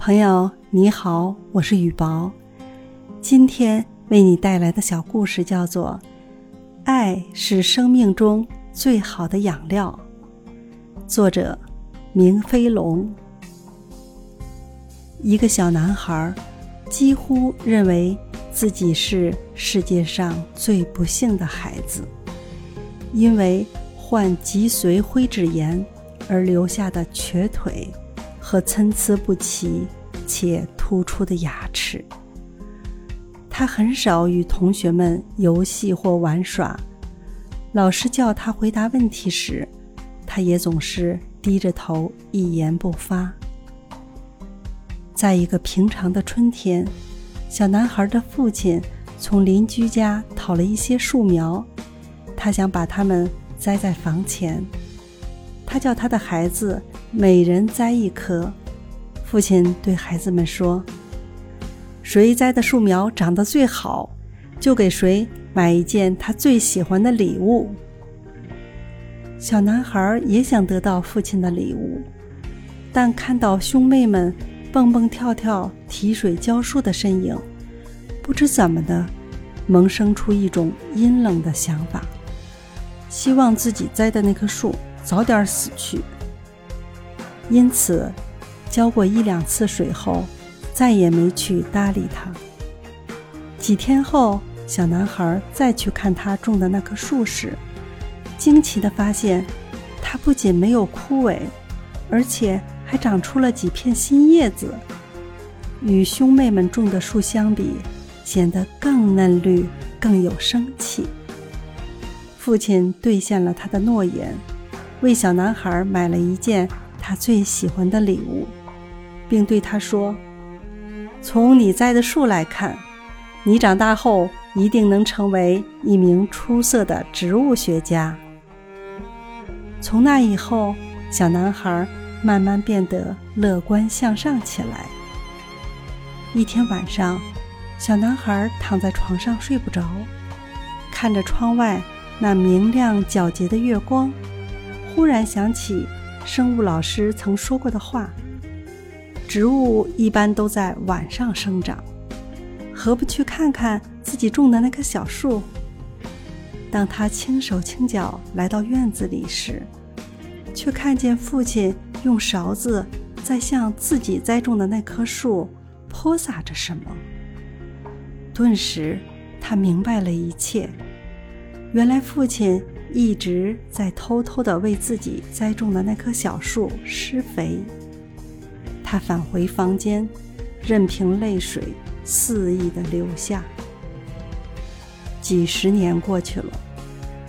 朋友你好，我是雨薄，今天为你带来的小故事叫做《爱是生命中最好的养料》，作者明飞龙。一个小男孩几乎认为自己是世界上最不幸的孩子，因为患脊髓灰质炎而留下的瘸腿。和参差不齐且突出的牙齿。他很少与同学们游戏或玩耍，老师叫他回答问题时，他也总是低着头一言不发。在一个平常的春天，小男孩的父亲从邻居家讨了一些树苗，他想把它们栽在房前。他叫他的孩子每人栽一棵。父亲对孩子们说：“谁栽的树苗长得最好，就给谁买一件他最喜欢的礼物。”小男孩也想得到父亲的礼物，但看到兄妹们蹦蹦跳跳、提水浇树的身影，不知怎么的，萌生出一种阴冷的想法，希望自己栽的那棵树。早点死去。因此，浇过一两次水后，再也没去搭理它。几天后，小男孩再去看他种的那棵树时，惊奇地发现，它不仅没有枯萎，而且还长出了几片新叶子，与兄妹们种的树相比，显得更嫩绿、更有生气。父亲兑现了他的诺言。为小男孩买了一件他最喜欢的礼物，并对他说：“从你栽的树来看，你长大后一定能成为一名出色的植物学家。”从那以后，小男孩慢慢变得乐观向上起来。一天晚上，小男孩躺在床上睡不着，看着窗外那明亮皎洁的月光。忽然想起生物老师曾说过的话：“植物一般都在晚上生长，何不去看看自己种的那棵小树？”当他轻手轻脚来到院子里时，却看见父亲用勺子在向自己栽种的那棵树泼洒着什么。顿时，他明白了一切。原来父亲。一直在偷偷地为自己栽种的那棵小树施肥。他返回房间，任凭泪水肆意地流下。几十年过去了，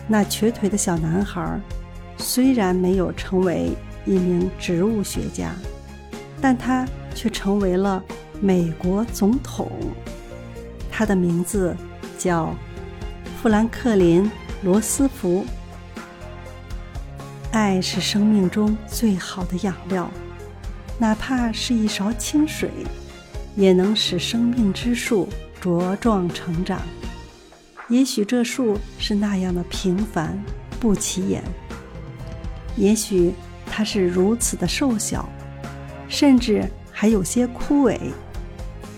那瘸腿的小男孩虽然没有成为一名植物学家，但他却成为了美国总统。他的名字叫富兰克林。罗斯福，爱是生命中最好的养料，哪怕是一勺清水，也能使生命之树茁壮成长。也许这树是那样的平凡不起眼，也许它是如此的瘦小，甚至还有些枯萎，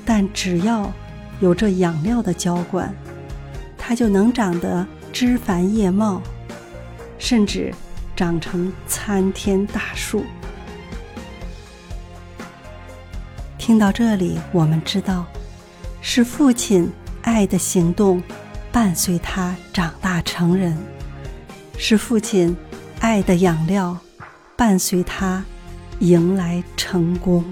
但只要有这养料的浇灌，它就能长得。枝繁叶茂，甚至长成参天大树。听到这里，我们知道，是父亲爱的行动伴随他长大成人，是父亲爱的养料伴随他迎来成功。